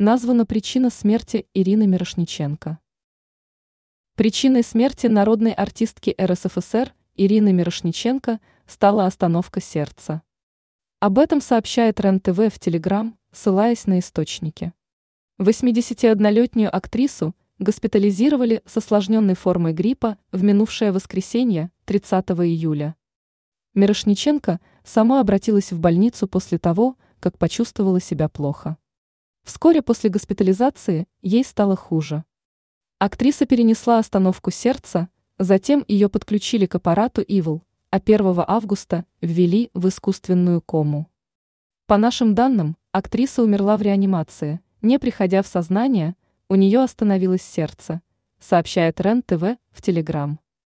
Названа причина смерти Ирины Мирошниченко. Причиной смерти народной артистки РСФСР Ирины Мирошниченко стала остановка сердца. Об этом сообщает РЕН-ТВ в Телеграм, ссылаясь на источники. 81-летнюю актрису госпитализировали с осложненной формой гриппа в минувшее воскресенье, 30 июля. Мирошниченко сама обратилась в больницу после того, как почувствовала себя плохо. Вскоре после госпитализации ей стало хуже. Актриса перенесла остановку сердца, затем ее подключили к аппарату ИВЛ, а 1 августа ввели в искусственную кому. По нашим данным, актриса умерла в реанимации, не приходя в сознание, у нее остановилось сердце, сообщает РЕН-ТВ в Телеграм.